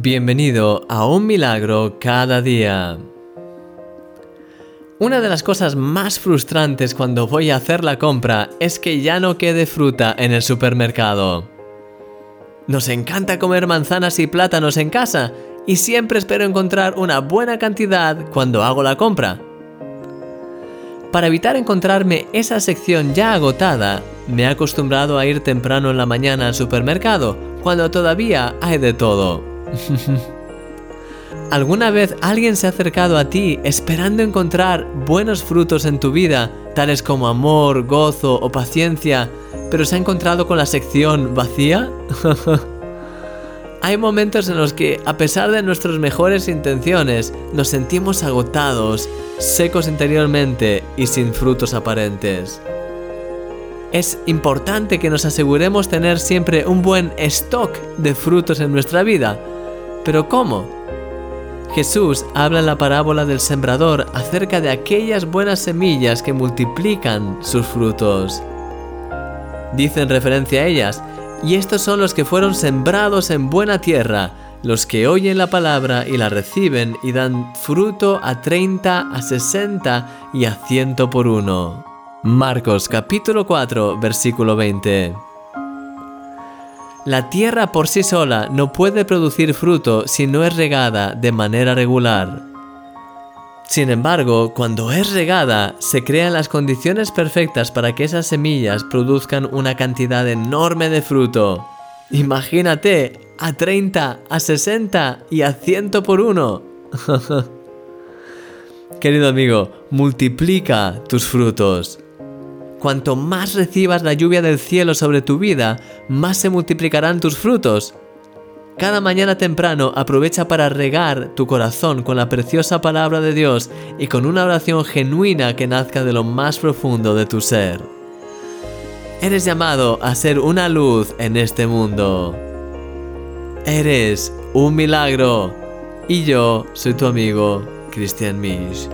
Bienvenido a un milagro cada día. Una de las cosas más frustrantes cuando voy a hacer la compra es que ya no quede fruta en el supermercado. Nos encanta comer manzanas y plátanos en casa y siempre espero encontrar una buena cantidad cuando hago la compra. Para evitar encontrarme esa sección ya agotada, me he acostumbrado a ir temprano en la mañana al supermercado, cuando todavía hay de todo. ¿Alguna vez alguien se ha acercado a ti esperando encontrar buenos frutos en tu vida, tales como amor, gozo o paciencia, pero se ha encontrado con la sección vacía? Hay momentos en los que, a pesar de nuestras mejores intenciones, nos sentimos agotados, secos interiormente y sin frutos aparentes. Es importante que nos aseguremos tener siempre un buen stock de frutos en nuestra vida. ¿Pero cómo? Jesús habla en la parábola del sembrador acerca de aquellas buenas semillas que multiplican sus frutos. Dice en referencia a ellas, y estos son los que fueron sembrados en buena tierra, los que oyen la palabra y la reciben y dan fruto a 30, a 60 y a 100 por uno. Marcos capítulo 4 versículo 20. La tierra por sí sola no puede producir fruto si no es regada de manera regular. Sin embargo, cuando es regada, se crean las condiciones perfectas para que esas semillas produzcan una cantidad enorme de fruto. Imagínate, a 30, a 60 y a 100 por uno. Querido amigo, multiplica tus frutos. Cuanto más recibas la lluvia del cielo sobre tu vida, más se multiplicarán tus frutos. Cada mañana temprano aprovecha para regar tu corazón con la preciosa palabra de Dios y con una oración genuina que nazca de lo más profundo de tu ser. Eres llamado a ser una luz en este mundo. Eres un milagro. Y yo soy tu amigo, Christian Misch.